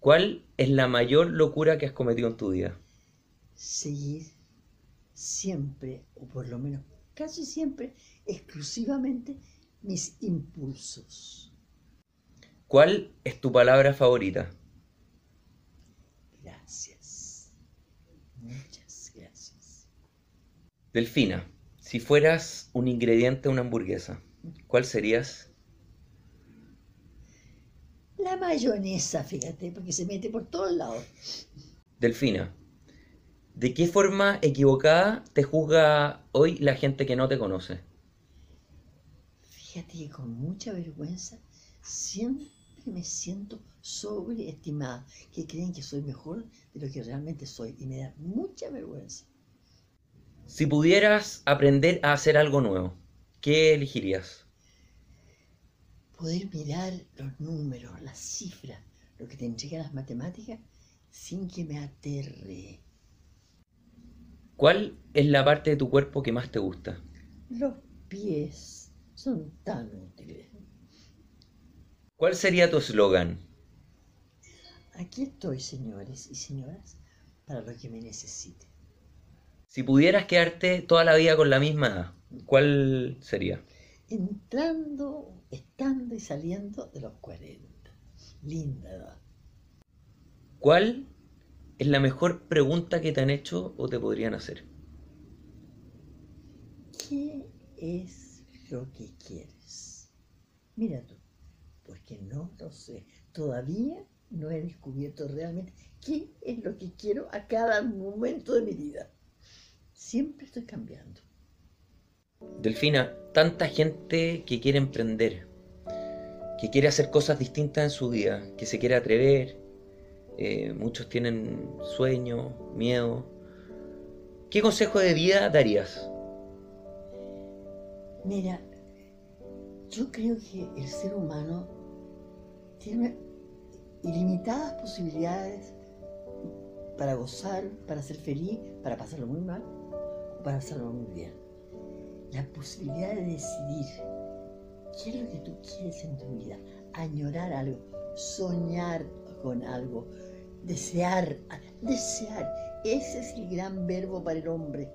¿Cuál es la mayor locura que has cometido en tu vida? Seguir siempre, o por lo menos casi siempre, exclusivamente mis impulsos. ¿Cuál es tu palabra favorita? Gracias. Muchas gracias. Delfina, si fueras un ingrediente de una hamburguesa, ¿cuál serías? La mayonesa, fíjate, porque se mete por todos lados. Delfina, ¿de qué forma equivocada te juzga hoy la gente que no te conoce? Fíjate que con mucha vergüenza siempre me siento sobreestimada, que creen que soy mejor de lo que realmente soy y me da mucha vergüenza. Si pudieras aprender a hacer algo nuevo, ¿qué elegirías? Poder mirar los números, las cifras, lo que te entregan las matemáticas, sin que me aterre. ¿Cuál es la parte de tu cuerpo que más te gusta? Los pies son tan útiles. ¿Cuál sería tu eslogan? Aquí estoy, señores y señoras, para lo que me necesite. Si pudieras quedarte toda la vida con la misma ¿cuál sería? Entrando, estando y saliendo de los 40. Linda edad. ¿Cuál es la mejor pregunta que te han hecho o te podrían hacer? ¿Qué es lo que quieres? Mira tú, porque no lo sé. Todavía no he descubierto realmente qué es lo que quiero a cada momento de mi vida. Siempre estoy cambiando. Delfina, tanta gente que quiere emprender, que quiere hacer cosas distintas en su vida, que se quiere atrever, eh, muchos tienen sueños, miedo. ¿Qué consejo de vida darías? Mira, yo creo que el ser humano tiene ilimitadas posibilidades para gozar, para ser feliz, para pasarlo muy mal o para hacerlo muy bien. La posibilidad de decidir qué es lo que tú quieres en tu vida, añorar algo, soñar con algo, desear, desear. Ese es el gran verbo para el hombre,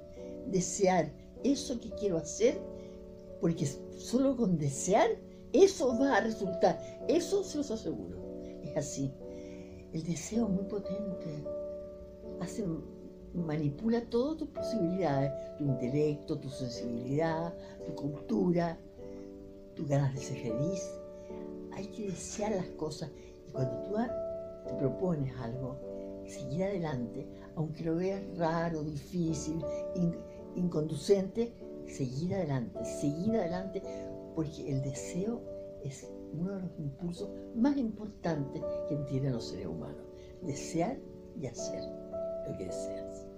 desear eso que quiero hacer, porque solo con desear eso va a resultar, eso se los aseguro. Es así. El deseo es muy potente. Hace, manipula todas tus posibilidades, tu intelecto, tu sensibilidad, tu cultura, tus ganas de ser feliz. Hay que desear las cosas. Y cuando tú te propones algo, seguir adelante, aunque lo veas raro, difícil, inconducente, seguir adelante, seguir adelante, porque el deseo es uno de los impulsos más importantes que tienen los seres humanos. Desear y hacer lo que deseas.